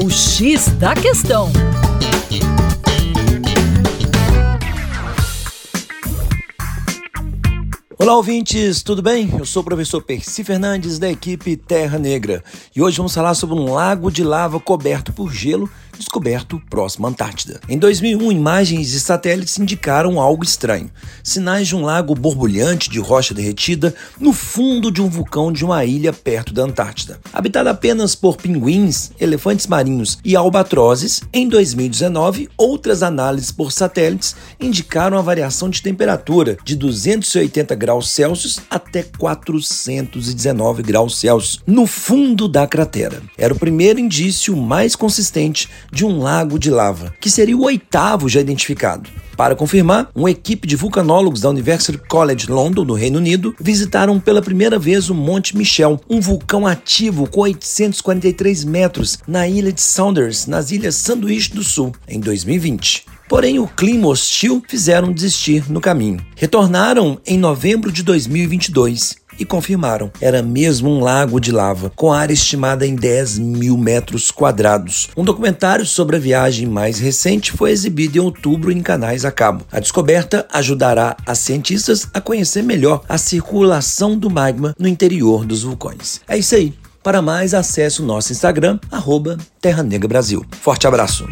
O X da Questão. Olá, ouvintes, tudo bem? Eu sou o professor Percy Fernandes da equipe Terra Negra e hoje vamos falar sobre um lago de lava coberto por gelo descoberto próximo à Antártida. Em 2001, imagens de satélites indicaram algo estranho: sinais de um lago borbulhante de rocha derretida no fundo de um vulcão de uma ilha perto da Antártida. Habitada apenas por pinguins, elefantes marinhos e albatrozes, em 2019, outras análises por satélites indicaram a variação de temperatura de 280 graus Celsius até 419 graus Celsius no fundo da cratera. Era o primeiro indício mais consistente de um lago de lava, que seria o oitavo já identificado. Para confirmar, uma equipe de vulcanólogos da University College London, no Reino Unido, visitaram pela primeira vez o Monte Michel, um vulcão ativo com 843 metros na ilha de Saunders, nas Ilhas Sanduíche do Sul, em 2020. Porém, o clima hostil fizeram desistir no caminho. Retornaram em novembro de 2022 e confirmaram. Era mesmo um lago de lava, com área estimada em 10 mil metros quadrados. Um documentário sobre a viagem mais recente foi exibido em outubro em canais a cabo. A descoberta ajudará as cientistas a conhecer melhor a circulação do magma no interior dos vulcões. É isso aí. Para mais, acesse o nosso Instagram, arroba Terra Negra Brasil. Forte abraço!